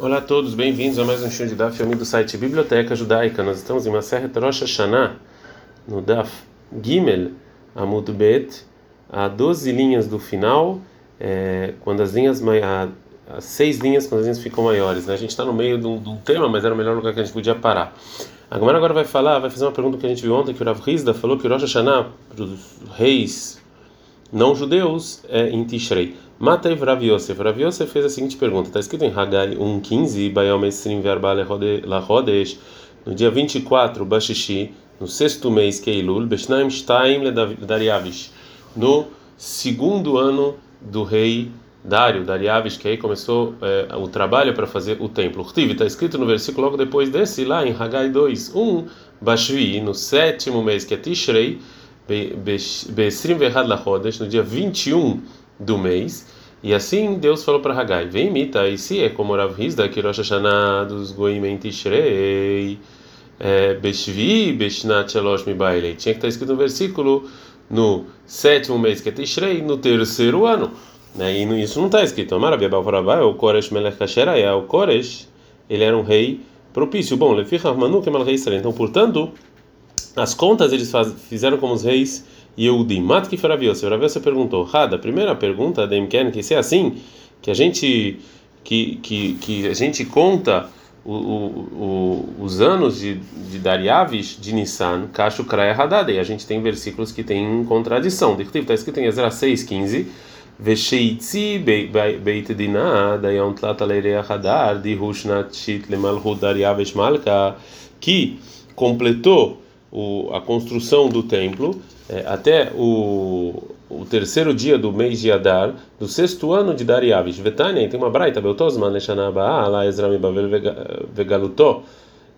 Olá a todos, bem-vindos a mais um show de Daf Yomi do site Biblioteca Judaica. Nós estamos em Maseret Rosh Hashanah, no Daf Gimel Amud Bet, a 12 linhas do final, é, quando as linhas, as seis linhas, quando as linhas ficam maiores. Né? A gente está no meio de um, de um, tema, mas era o melhor lugar que a gente podia parar. A Gamara agora vai falar, vai fazer uma pergunta que a gente viu ontem, que o Rav Rizda falou que o Rosh Hashanah, para os reis não judeus, é em Tishrei. Mata Rav Yosef. Rav Yosef fez a seguinte pergunta: está escrito em Hagai 1,15, Bayom Esrim Verba Lachodesh, no dia 24, Bashishi, no sexto mês, Keilul, Beshnaim Shtaim Dariavish, no segundo ano do rei Dário, Dariavish, que aí começou é, o trabalho para fazer o templo. Está escrito no versículo logo depois desse, lá em Hagai 2, 1, Bashvi, no sétimo mês, que é Tishrei, Besrim Verhad Lachodesh, no dia 21 do mês. E assim Deus falou para Hagai: Vem imita, e se é como Rav Hizda, que Rosh Hashanah dos Goim em Tishrei, é, Beshvi, Beshnat Shalosh Mibailei. Tinha que estar escrito no versículo no sétimo mês que é Tishrei, no terceiro ano. Né? E isso não está escrito. Amarabi Balfarabá, o Koresh Melech o Koresh, ele era um rei propício. Bom, Leficha Manu, que é rei. Então, portanto, as contas eles faz, fizeram como os reis Yehudim. Mat que Faraviose. Faraviose perguntou: Rada, primeira pergunta da Imken, que se é assim, que a gente que, que, que a gente conta o, o, o, os anos de, de Dariavish, de Nissan, Kashu Kraya Hadad, e a gente tem versículos que têm contradição. Está escrito em Ezra 6,15. Vesheitzi beit dinah dayon tlat aleirea hadar di hushnat shit lemalhut dariavesh malka que completou o, a construção do templo é, até o, o terceiro dia do mês de Adar, do sexto ano de Dariavish. Vetania, tem uma braita, Beltosman, Leshanaba, lá Ezra Mibavel Vegalutó,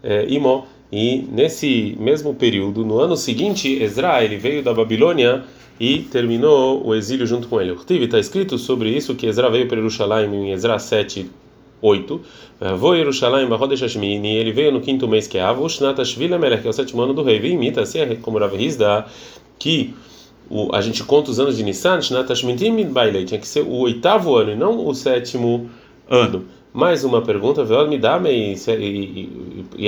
é, Imo, e nesse mesmo período, no ano seguinte, Ezra, ele veio da Babilônia e terminou o exílio junto com ele. O está escrito sobre isso que Ezra veio para Jerusalém em Ezra 7, 8. Vou Yerushalayim Bahodesh Hashmini, ele veio no quinto mês que é Avush Natashvila Melech, que é o sétimo ano do rei. Vem imita, assim como Rav Hizda, que o, a gente conta os anos de Nissan, tinha que ser o oitavo ano e não o sétimo ano. Mais uma pergunta, me dá e,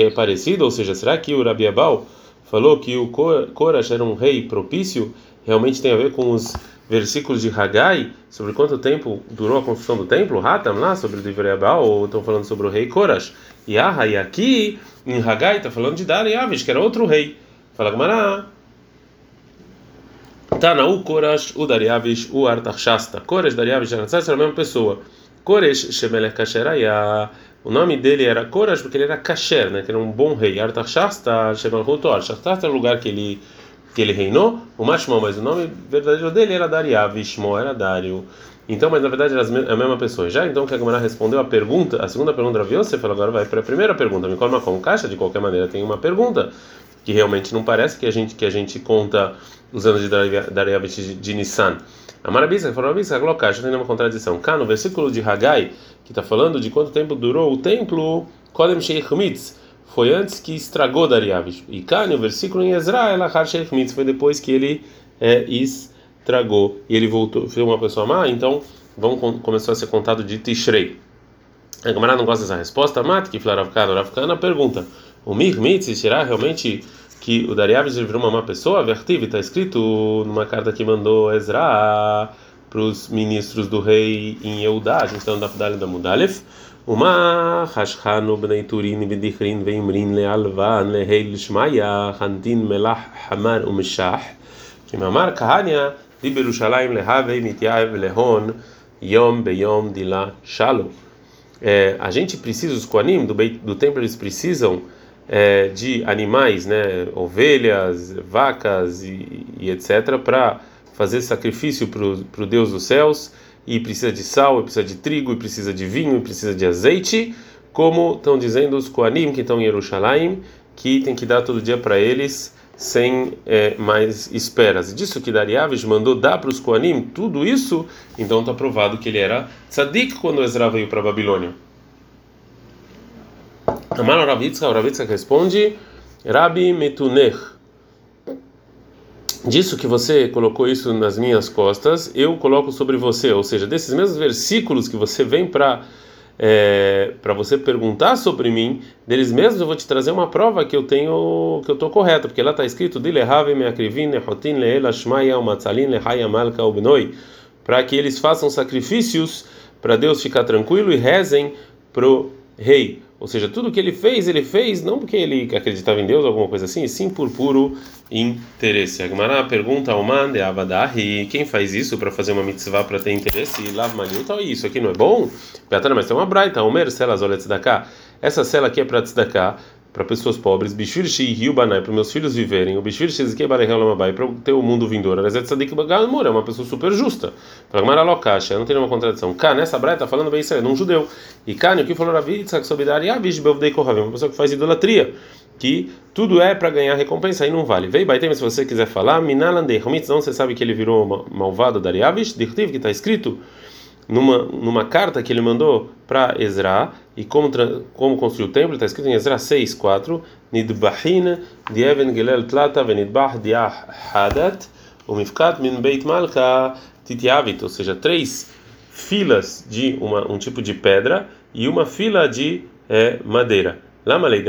é parecido, ou seja, será que o Rabi Abal falou que o Korash era um rei propício? Realmente tem a ver com os versículos de Hagai sobre quanto tempo durou a construção do templo, Hatam lá sobre o Divrei ou estão falando sobre o rei Korash. E ah, e aqui em Hagai está falando de Dariavish, que era outro rei. Fala Gamará. Tana o Korash, o Dariavish, o Artachasta. Korash, Dariavish Artachasta era a mesma pessoa. Koresh Shemelech Kasheraya. O nome dele era Korash porque ele era kasher, né? Que era um bom rei. Artachasta Shemelech Artachasta era o lugar que ele que ele reinou, o Mashmon, mas o nome verdadeiro dele era Dariav, Ishmo era Dario. Então, mas na verdade era a mesma pessoa. Já então que a Gemara respondeu a pergunta, a segunda pergunta você falou agora vai para a primeira pergunta. Me coloca com caixa de qualquer maneira tem uma pergunta que realmente não parece que a gente que a gente conta os anos de Dariav de Nissan. A Marabisa falou Marabisa colocou caixa tem uma contradição. Cá no versículo de Hagai que está falando de quanto tempo durou o templo Kodem Sheikh Mitz foi antes que estragou Dariavish. E cá no versículo em Ezra, ela foi depois que ele é, estragou. E ele voltou, foi uma pessoa má, então vão, começou a ser contado de Tishrei. A camarada não gosta dessa resposta, mate que Flaravkana, Ravkana pergunta: o Migmitz será realmente que o Dariabes virou uma má pessoa? Vertive, está escrito numa carta que mandou Ezra para os ministros do rei em Eudá, a gente está no Dafdalha da Mudalef. Uma Hashchanu bnei Turin bedichrin veimrin lealvan leheil shmaya hantin melach hamar umeshach. Que mamar kahania di Berushalayim lehavei mityaev lehon yom beyom dila shalom. é a gente precisa, os Koanim do, do templo, eles precisam é, de animais, né, ovelhas, vacas e, e etc., para fazer sacrifício para o Deus dos céus e precisa de sal, e precisa de trigo, e precisa de vinho, e precisa de azeite, como estão dizendo os Koanim que estão em Jerusalém, que tem que dar todo dia para eles sem é, mais esperas. E disso que Dariavish mandou dar para os Koanim tudo isso, então está provado que ele era tzadik quando Ezra veio para a Babilônia. Amar Ravitzka, Ravitzka responde, Rabi Metunech, disso que você colocou isso nas minhas costas, eu coloco sobre você, ou seja, desses mesmos versículos que você vem para é, para você perguntar sobre mim, deles mesmos eu vou te trazer uma prova que eu tenho que eu estou correto, porque lá está escrito para que eles façam sacrifícios para Deus ficar tranquilo e rezem pro rei. Ou seja, tudo que ele fez, ele fez não porque ele acreditava em Deus alguma coisa assim, sim por puro interesse. A Gemara pergunta ao Man de Abadahi, quem faz isso para fazer uma mitzvah para ter interesse? Lav Maniuta, isso aqui não é bom? Mas tem uma braita, Omer, Selas da cá. Essa cela aqui é para tzedakah, para pessoas pobres, Bishvir Rio Banai, para meus filhos viverem, o Bishvir Shizike Barehel Lamabai, para ter o mundo vindouro. Rezet Sadik Bagamur é uma pessoa super justa. Pragmar Alokasha, não tem nenhuma contradição. Cá, nessa braia, está falando bem aí, um judeu. E Cá, o que falou Ravi, Tzak Sobidari, Abish Bevdei Kohavim, uma pessoa que faz idolatria, que tudo é para ganhar recompensa, aí não vale. Vei Baitem, se você quiser falar, Minalandei, Homitz, não, você sabe que ele virou malvado da Ariavish, Dirtiv, que está escrito numa, numa carta que ele mandou para Ezra, e como, como construiu o templo, está escrito em Ezra 6, 4, Nidbahin Dieven Gelel Tlata Venidbah Diah Hadat Umifkat Min Beit Malka Titiavit, ou seja, três filas de uma, um tipo de pedra e uma fila de é, madeira. Lama lei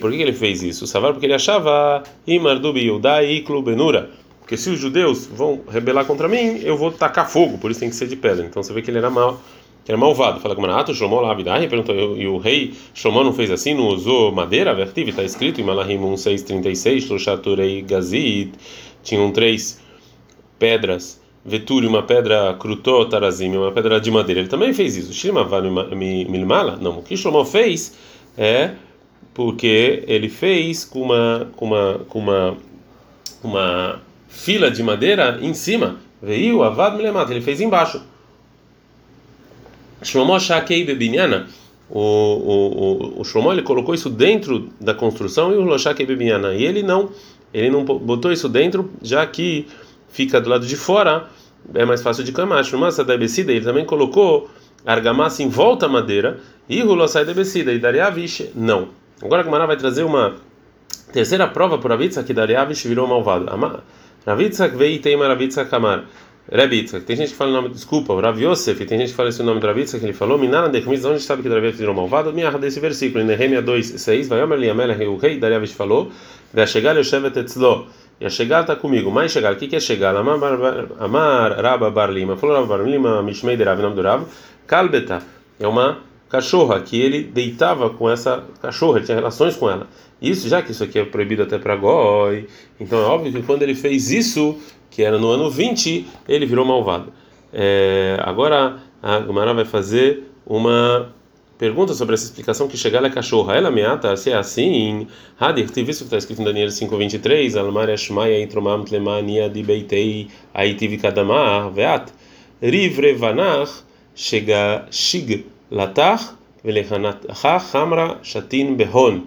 por que ele fez isso? Savar porque ele achava Imar Dubi Yudai Iklu Benura porque se os judeus vão rebelar contra mim, eu vou tacar fogo, por isso tem que ser de pedra. Então você vê que ele era mal, que era malvado. Fala com Manato, Shlomo lá, perguntou, e o rei Shlomo não fez assim, não usou madeira? Vertive, está escrito em Malahim 1636, Lushaturei Gazit, tinham três pedras. Veturi, uma pedra crutó, tarazim, uma pedra de madeira. Ele também fez isso. Shima Milmala? Não, o que Shlomo fez é porque ele fez com uma com uma com uma uma fila de madeira em cima. Veio avad milemat, ele fez embaixo. Shlomo Shakei Bebinyana, o, o, o, o Shlomo ele colocou isso dentro da construção e o Loshakei Bebinyana, e ele não, ele não botou isso dentro, já que fica do lado de fora, é mais fácil de queimar. Shlomo Sadebecida, ele também colocou argamassa em volta à madeira, e Hulosai Debecida, e Dariavish, não. Agora a Gemara vai trazer uma terceira prova por Avitsa que Dariavish virou malvado. Ravitzak veio tem Ravitzak Amar. Rabitzak, tem gente que fala o nome, desculpa, Rav Yosef, tem gente que fala esse nome do Ravitzak, ele falou, Minana Dechmiz, onde sabe que Davi virou malvado? Minha desse versículo, em Nehemia 2, 6, vai Omer Liamelech, o rei Dariavish falou, vai chegar Yoshevet Etzlo, e a chegar está comigo, mais chegar, o que é chegar? Amar Rabba Bar Lima, falou Rabba Bar Lima, Mishmei de Rav, nome do Rav, Kalbeta, é uma cachorra que ele deitava com essa cachorra, ele tinha relações com ela. Isso, já que isso aqui é proibido até para Goi, então é óbvio que quando ele fez isso, que era no ano 20, ele virou malvado. É, agora a Gumara vai fazer uma pergunta sobre essa explicação que chegar é cachorra. Ela meata, se é assim, Hadir, tive isso que está escrito em Daniel 5:23, Almar Yashmaya Intromam Tlemania di Beitei Aitiv Kadamar Veat. Rivrevanach chega Shig Latar Velehanatcha Hamra Shatin Behon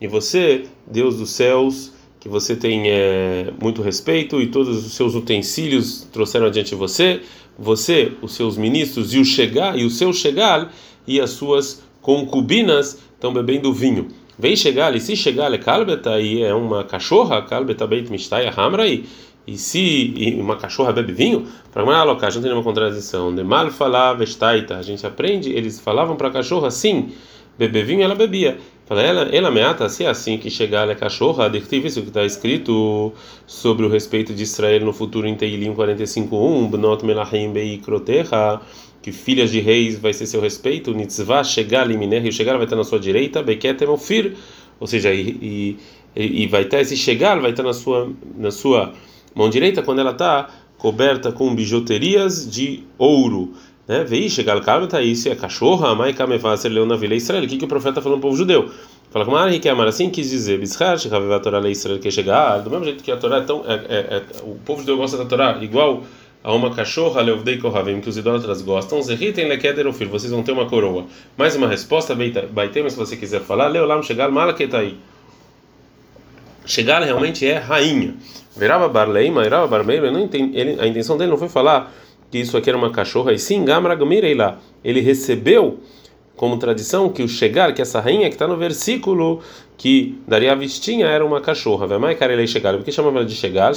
e você, Deus dos céus, que você tem é, muito respeito e todos os seus utensílios trouxeram adiante você, você, os seus ministros e o chegar e o seu chegar e as suas concubinas estão bebendo vinho. Vem chegar e se chegar é calbeta e é uma cachorra, calbeta beit mistai hamra e e se uma cachorra bebe vinho, para não alocar, não tem nenhuma contradição. De mal falar vestaita, a gente aprende, eles falavam para a cachorra sim, beber vinho, ela bebia. Fala, ela, ela meata, se é assim que chegar a cachorra, adictiva, isso que está escrito sobre o respeito de Israel no futuro em Teilim 45.1, Bnot Melahim Beikroteha, que filhas de reis vai ser seu respeito, Nitzvah, chegar Liminer, e chegar vai estar na sua direita, Beketem Ofir, ou seja, e, e, e vai estar esse chegar, vai estar na sua, na sua mão direita quando ela está coberta com bijuterias de ouro né? Vei chegar calma tá isso é cachorra, ser leão na vila Israel. O que que o profeta falou no povo judeu? Fala como Ari que amar assim quis dizer Bishar, a Torá lei Israel que chegar do mesmo jeito que a Torá é tão é, é, é, o povo judeu gosta da Torá igual a uma cachorra leovdei kohavim que os idólatras gostam zeritem lekeder ofir vocês vão ter uma coroa mais uma resposta baitem se você quiser falar leolam chegar aí chegar realmente é rainha Verava Barleima, Verava Barmeiro, a intenção dele não foi falar que isso aqui era uma cachorra, e sim, lá. Ele recebeu como tradição que o chegar, que essa rainha que está no versículo que daria a vestinha era uma cachorra. Vai mais ele chegar, porque chamava ela de chegar,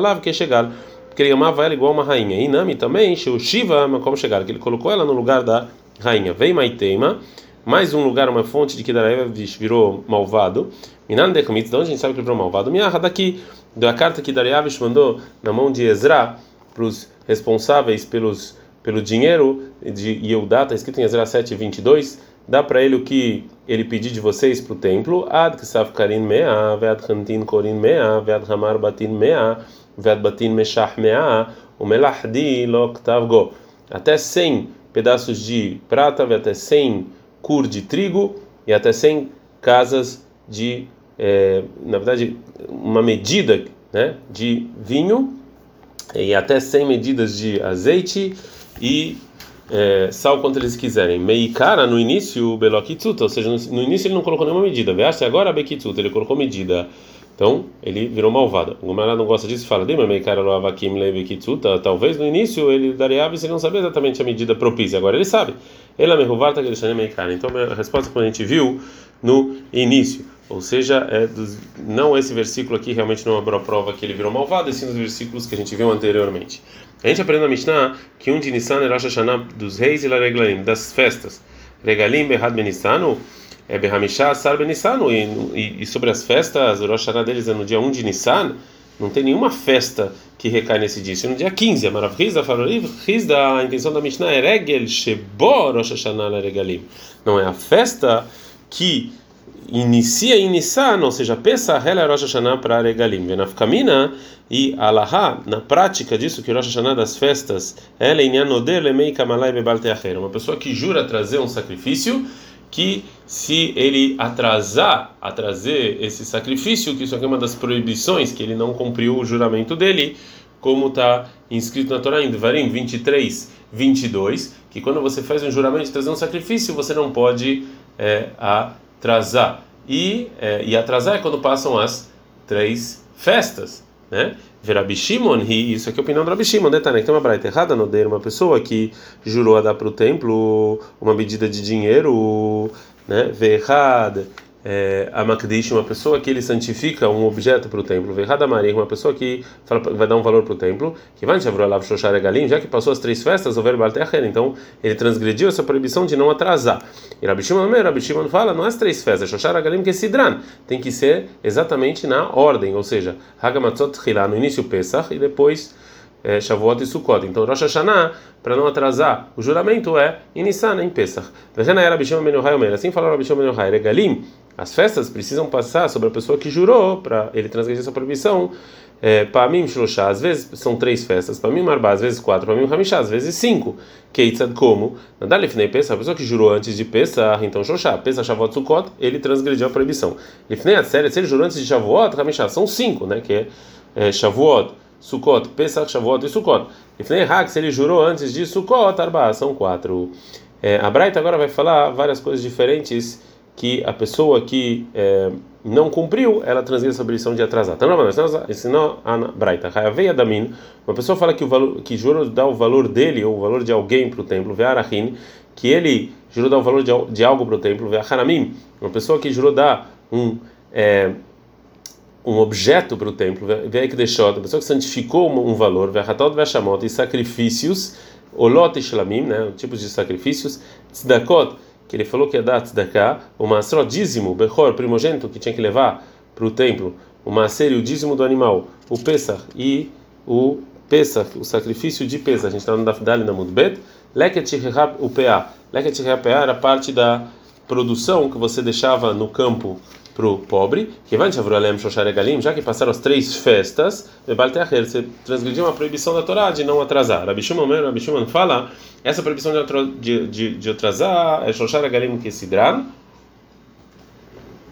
lá que chegar, porque ele amava ela igual uma rainha. E Nami também, o Shiva, como chegar, que ele colocou ela no lugar da rainha. Vem Maitema, mais um lugar, uma fonte de que Daraeva virou malvado. Minan de onde a gente sabe que ele virou malvado? Miaha, daqui, da carta que Dariavish mandou na mão de Ezra para os responsáveis pelos, pelo dinheiro de Yehudá, está escrito em Ezra 7, 22, dá para ele o que ele pedir de vocês para o templo, Ad Karin Mea, Vead Hantin Korin Mea, Vead Hamar Batin Mea, Vead Batin Meshach Mea, o Melahdi Loktavgo, até 100 pedaços de prata, até 100 cur de trigo e até 100 casas de, é, na verdade, uma medida né, de vinho e até 100 medidas de azeite e é, sal quanto eles quiserem. Meikara no início, Belokitsuta, ou seja, no, início ele não colocou nenhuma medida. Veaste agora a Bekitsuta, ele colocou medida. Então ele virou malvado. O Gomará não gosta disso e fala: Meikara Loavakim. Talvez no início ele daria aves e não sabia exatamente a medida propícia. Agora ele sabe. Ele é Mehuvarta. Então a resposta que a gente viu no início. Ou seja, é dos, não esse versículo aqui realmente não é uma prova que ele virou malvado, e sim os versículos que a gente viu anteriormente. A gente aprende na Mishnah que um de Nissan é Rosh Hashanah dos reis e la Reglaim, das festas. Regalim Behad Benissanu é Behamishah Sar Benissanu. E, e sobre as festas, o Rosh Hashanah deles é no dia 1 de Nissan. Não tem nenhuma festa que recai nesse dia. Isso é no dia 15. A Marav Rizda falou: Rizda, a intenção da Mishnah é Regel Shebo Rosh Hashanah Regalim. Não é a festa que inicia em ou seja, Pesach, ela é Rosh Hashanah para Regalim. Venafkamina e Alaha, na prática disso, que Rosh Hashanah das festas, ela Inyanodel, Lemei Kamalai Bebal. Uma pessoa que jura trazer um sacrifício, que se ele atrasar a trazer esse sacrifício, que isso aqui é uma das proibições, que ele não cumpriu o juramento dele, como está inscrito na Torá em Devarim 23, 22, que quando você faz um juramento de trazer um sacrifício, você não pode é, a atrasar. E, é, e atrasar é quando passam as três festas, né? Verabi isso aqui é a opinião do Rabi Shimon, detalhe, né? tem uma braita errada deiro, uma pessoa que jurou a dar para o templo uma medida de dinheiro, né? Verrada é, a Makdish, uma pessoa que ele santifica um objeto para o templo, Verrada Maria, uma pessoa que fala, vai dar um valor para o templo, que vai já que passou as três festas, o verbo então ele transgrediu essa proibição de não atrasar. E Rabi Shimon, Rabi Shimon fala, não é as três festas, Shoshar que é Sidran, tem que ser exatamente na ordem, ou seja, Hagamatzot no início Pesach e depois é, Shavuot e Sukkot. Então, Rosh Hashanah, para não atrasar o juramento, é Inissan, em Pesach. Assim falou Rabi Shimon Ben Yochai, Regalim, as festas precisam passar sobre a pessoa que jurou para ele transgredir essa proibição. É, para mim, Shloshá, às vezes são três festas, para mim, Marbá, às vezes quatro, para mim, Hamishá, às vezes cinco. Keitzad, como? Nadalifnei Pesach, a pessoa que jurou antes de Pesach, então Shloshá, Pesach, Shavuot, Sukkot, ele transgrediu a proibição. Lifnei Atzeret, se ele jurou antes de Shavuot, Hamishá, são cinco, né, que é, é Shavuot, Sukkot, Pesach, Shavuot e Sukkot. Lifnei Hag, se ele jurou antes de Sukkot, Arba, são quatro. É, a Braita agora vai falar várias coisas diferentes que a pessoa que é, não cumpriu, ela transgride essa obrigação de atrasar. Então, não, ensinou a Braita. Hayaveia Damin, uma pessoa fala que o valor, que jurou dar o valor dele ou o valor de alguém para o templo, Ve'arahin, que ele jurou dar o valor de, de algo para o templo, Ve'aharamim, uma pessoa que jurou dar um é, um objeto para o templo, que deixou, a pessoa que santificou um valor, Ve'ahatot Ve'ashamot, e sacrifícios, Olot e Shlamim, né, tipos de sacrifícios, Tzedakot, que ele falou que ia dar tzedakah, o masró dízimo, bechor, primogênito, que tinha que levar para o templo, o maser e o dízimo do animal, o pesach e o pesach, o sacrifício de pesach, a gente está no Dafdali na Mudbet, leket o PA, leket era parte da produção que você deixava no campo para o pobre, já que passaram as três festas, você transgrediu uma proibição da Torá de não atrasar. Rabi Shimon, fala, essa proibição de, de, de atrasar é Shoshar Galim que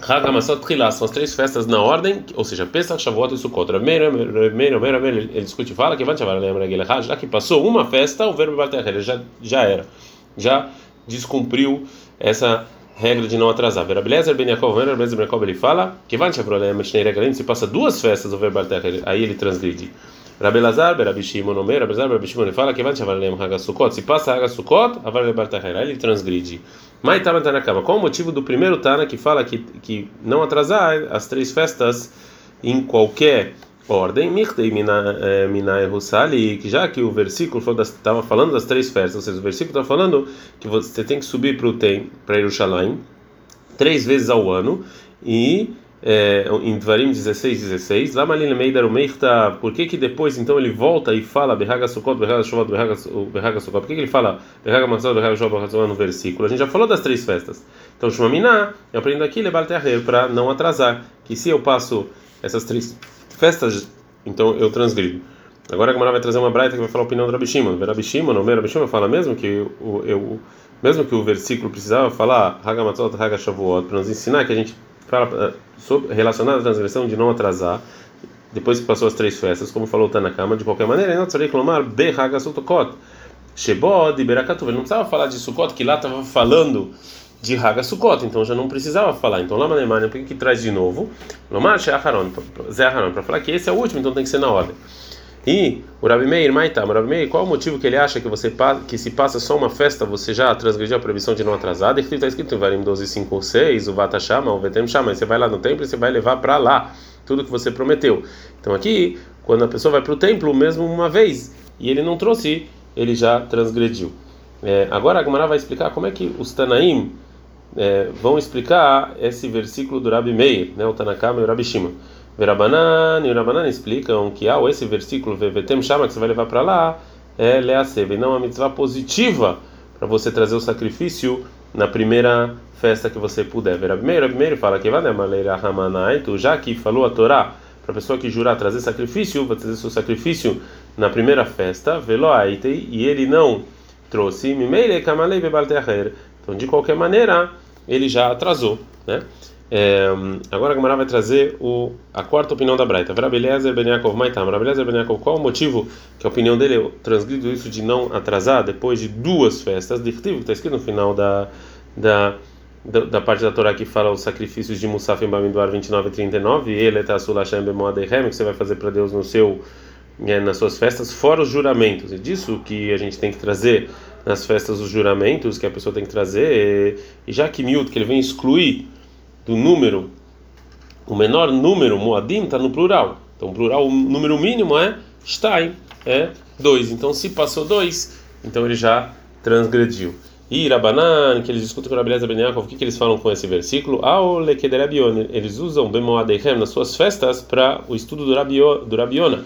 Hagamasot Trilá, são as três festas na ordem, ou seja, Pesach, Shavuot e Sukkot. Ele discute e fala que já que passou uma festa, o verbo já, já era, já descumpriu essa regra de não atrasar. Verabelezer ben Yaakov, Verabelezer ben Yaakov, ele fala que vai shnei regalim, se passa duas festas o verbo aí ele transgride. Rabelazar, Berabi Shimon, Omer, Rabelazar, Berabi Shimon, ele fala que vai chavrolem hagasukot, se passa hagasukot, avar bartacher, aí ele transgride. Mas Tama Tanakama, qual o motivo do primeiro Tana que fala que, que não atrasar as três festas em qualquer ordem, Mirtei Minai Russali, que já que o versículo estava falando das três festas, ou seja, o versículo está falando que você tem que subir para o Tem, para Jerusalém, três vezes ao ano, e é, em Dvarim 16, 16, lá Malina Meidar o Meirta, por que que depois então ele volta e fala Berraga Sukkot, Berraga Shovot, Berraga Sukkot, por que que ele fala Berraga Matzot, Berraga Shovot, Berraga no versículo? A gente já falou das três festas. Então Shumaminá, eu aprendo aqui Lebal Terrer para não atrasar, que se eu passo essas três festas, então eu transgrido. Agora a Gamara vai trazer uma braita que vai falar a opinião do Rabi Shimon. Rabi Shimon, o Rabi Shimon fala mesmo que o, eu, mesmo que o versículo precisava falar Hagamatzot, Hagashavuot, para nos ensinar que a gente fala eh, sobre, relacionado à transgressão de não atrasar, depois que passou as três festas, como falou o Tanakama, de qualquer maneira, Behagasutokot. Shebod e. Ele não precisava falar de Sukkot, que lá estava falando de Haga Sukkot, então já não precisava falar. Então, Lama Neymar, por que, que traz de novo? Lomar Zé Aharon, para falar que esse é o último, então tem que ser na ordem. E o Rabi Meir, Maitá, Rabi Meir, qual o motivo que ele acha que você que se passa só uma festa, você já transgrediu a proibição de não atrasar? E está escrito em Varim 12, 5 ou 6, o Vata Shama, o Vetem Shama, você vai lá no templo e você vai levar para lá tudo que você prometeu. Então aqui, quando a pessoa vai para o templo, mesmo uma vez, e ele não trouxe, ele já transgrediu. É, agora a Gemara vai explicar como é que os Tanaim é, vão explicar esse versículo do Rabi Meir, né, o Tanakama e o Rabi Shima. Verabanan e o Rabanan explicam que ao esse versículo Vevetem Shama que você vai levar para lá é Leaseve, não a mitzvah positiva para você trazer o sacrifício na primeira festa que você puder. Rabi Meir, Rabi Meir fala que vai tu já que falou a Torá para a pessoa que jurar trazer sacrifício, vai trazer seu sacrifício na primeira festa, veloaitei, e ele não trouxe, mimeire kamalei bebalteacher. Então, de qualquer maneira, ele já atrasou, né? É, agora a Gamara vai trazer o, a quarta opinião da Braita. Vrabelezer ben Yaakov Maitam. Vrabelezer ben qual o motivo que a opinião dele é transgrido isso de não atrasar depois de duas festas? De que está escrito no final da, da, da, da, parte da Torá que fala os sacrifícios de Musaf em Bamiduar 29 e 39. Ele está Sulashem Bemoadehem, que você vai fazer para Deus no seu, é, nas suas festas, fora os juramentos. E disso que a gente tem que trazer nas festas os juramentos que a pessoa tem que trazer. E já que Miut, que ele vem excluir do número, o menor número, Moadim, está no plural. Então, plural, o número mínimo é Stein, é 2. Então, se passou 2, então ele já transgrediu. E Rabanan, que eles discutem com Rabbi Ben Yaakov, o que, que eles falam com esse versículo? Eles usam Bemoadechem nas suas festas para o estudo do, Rabio, do Rabiona,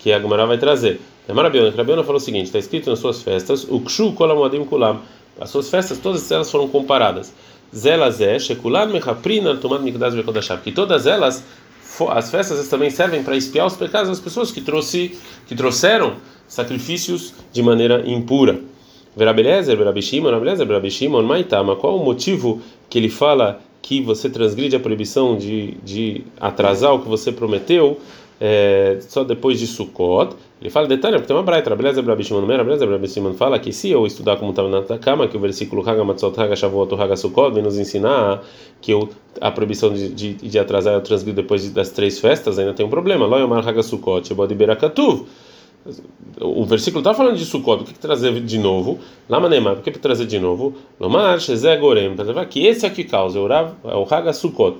que a Gemara vai trazer. A Rabiona, Rabiona falou o seguinte: está escrito nas suas festas, o Kshu Kolamoadim Kulam. As suas festas, todas elas foram comparadas. Zelazé, Shekulan Mechaprina, Tomad Mikdash Vekodashab. Que todas elas, as festas também servem para espiar os pecados das pessoas que, trouxe, que trouxeram sacrifícios de maneira impura. Verabelezer, Verabishimon, Verabelezer, Verabishimon, Maitama. Qual o motivo que ele fala que você transgride a proibição de, de atrasar o que você prometeu é, só depois de Sukkot? Ele fala detalhe, porque tem uma braita, beleza, Rabi Shimon, beleza, Rabi Shimon fala que se eu estudar como estava na cama, que o versículo Haga Matzot Haga Shavuot Haga Sukkot vem nos ensinar que eu, a proibição de, de, de atrasar eu transgrido depois das três festas, ainda tem um problema. Lo Yomar Haga Sukkot, Shebod Berakatuv. O versículo está falando de Sukkot, o que, que trazer de novo? Lama Neymar, por que trazer de novo? Lomar Shezé Gorem, que esse é que causa, é o Haga Sukkot.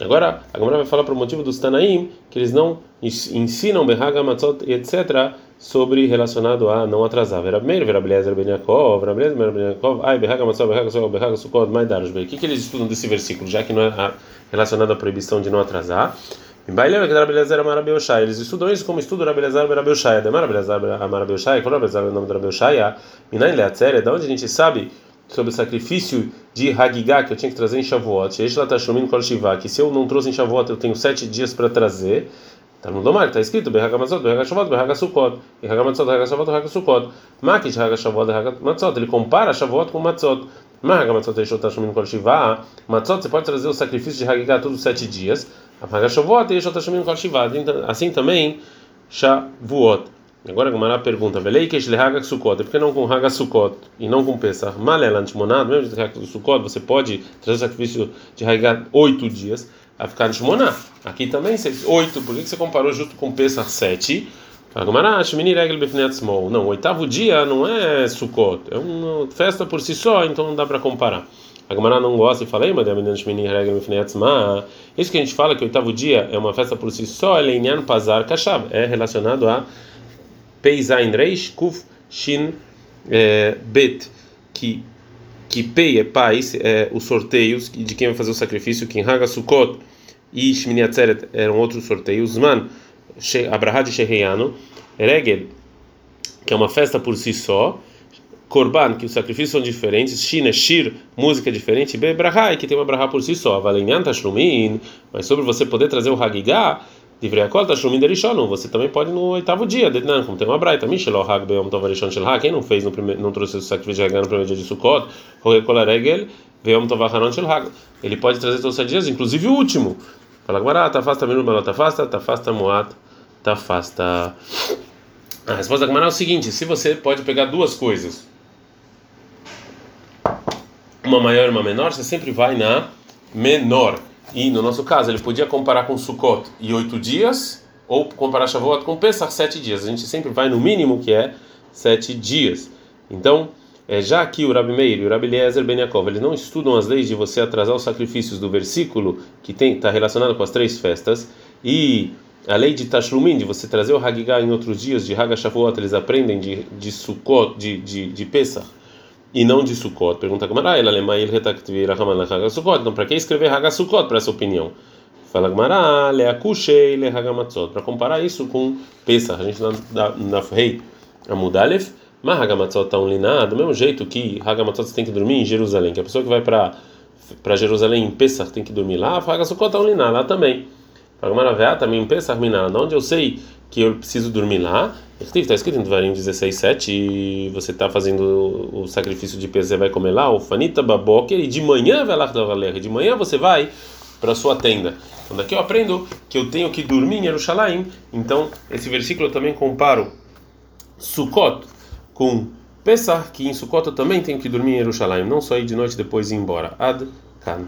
Agora, a Gemara vai falar para o motivo dos Tanaim, que eles não ensinam Behaga, Matzot, etc., sobre relacionado a não atrasar. Vera primeiro, Vera Beliezer Ben Yaakov, Vera Beliezer Ben Yaakov, ai, Behaga, Matzot, Behaga, Sukkot, Behaga, Sukkot, Maidaros, O que, que eles estudam desse versículo, já que não é relacionado à proibição de não atrasar? Eles estudam isso como estudo Rabelezar Berabelshaya. Demar Rabelezar Amarabelshaya, qual é o nome do Rabelshaya? Minain Leatzere, da onde a gente sabe sobre o sacrifício de Hagigah que eu tinha que trazer em Shavuot. Que se eu não trouxe em Shavuot, eu tenho sete dias para trazer. Tá no domar, está escrito Berhagamatzot, Berhagashavot, Berhagasukot, Berhagamatzot, Berhagashavot, Berhagasukot. Makit Berhagashavot, Berhagamatzot. Ele compara Shavuot com Matzot. Mahagamatzot, Eishot Tashumim Kol Shiva. Matzot, você pode trazer o sacrifício de Hagigah todos os sete dias. Berhagashavot, Eishot Tashumim Kol Shiva. Assim também Shavuot. Agora a Gamara pergunta: Veleikish lehaga sukot, por que não com haga sukot e não com pesach? Malelant monado, mesmo de haga sukot, você pode trazer o sacrifício de haga oito dias a ficar shmoná. Aqui também, oito, por que você comparou junto com pesach sete? Não, o oitavo dia não é Sukkot, é uma festa por si só, então não dá para comparar. A Gamara não gosta e fala, mas isso que a gente fala que o oitavo dia é uma festa por si só, é é relacionado a Peizain Reish Kuf Shin é, Bet, que que Pei é pais, é os sorteios de quem vai fazer o sacrifício, que Haga Sukkot e Shmini Atzeret eram outros sorteios, Man, Abraha de Sheheyano, Regel, que é uma festa por si só, Korban, que os sacrifícios são diferentes, Shina, Shir, música diferente, Bebrahai, que tem uma Brahá por si só, Valenyan Tashlumin, mas sobre você poder trazer o Hagigah, você também pode no oitavo dia, não, como tem uma Braita, Mishelo Hag Beom Tovarishon Shelha, quem não fez, no primeiro, não trouxe o sacrifício de Hagigah no primeiro dia de Sukkot, Hogekol Regel, Beom Tovacharon Shelha, ele pode trazer todos os dias, inclusive o último. Fala Gmará, Tafasta Minu Melot Tafasta, Tafasta Moat, Tafasta. A resposta da Gmará é o seguinte: se você pode pegar duas coisas, uma maior e uma menor, você sempre vai na menor. E no nosso caso, ele podia comparar com Sukkot e oito dias, ou comparar Shavuot com Pesach, sete dias. A gente sempre vai no mínimo que é sete dias. Então, é, já aqui o Rabi Meir e o Rabi Eliezer Ben Yaakov, eles não estudam as leis de você atrasar os sacrifícios do versículo que está relacionado com as três festas, e a lei de Tashlumin, de você trazer o Hagigah em outros dias, de Haga Shavuot, eles aprendem de, de Sukkot, de, de, de Pesach e não de Sukkot. Pergunta Gamara, ele alemã ele retaktivira Haman Haga Sukkot. Então, para que escrever Haga Sukkot para essa opinião? Fala Gamara, Leakushei le Hagamatzot. Para comparar isso com Pesach, a gente na na rei Amudalef, mas Hagamatzot está liná, do mesmo jeito que Hagamatzot tem que dormir em Jerusalém, que a pessoa que vai para para Jerusalém em Pesach tem que dormir lá, Haga Sukkot está liná lá também. Fala Gamara, também em Pesach miná, onde eu sei que eu preciso dormir lá. Está escrito em Devarim 16:7 e você está fazendo o sacrifício de peso, você vai comer lá, o fanita baboker, e de manhã vai lá de manhã você vai para sua tenda. Então daqui eu aprendo que eu tenho que dormir em Jerusalém. Então esse versículo eu também comparo Sukkot com Pesach, que em Sukkot eu também tenho que dormir em Jerusalém, não só ir de noite depois ir embora. Ad kan.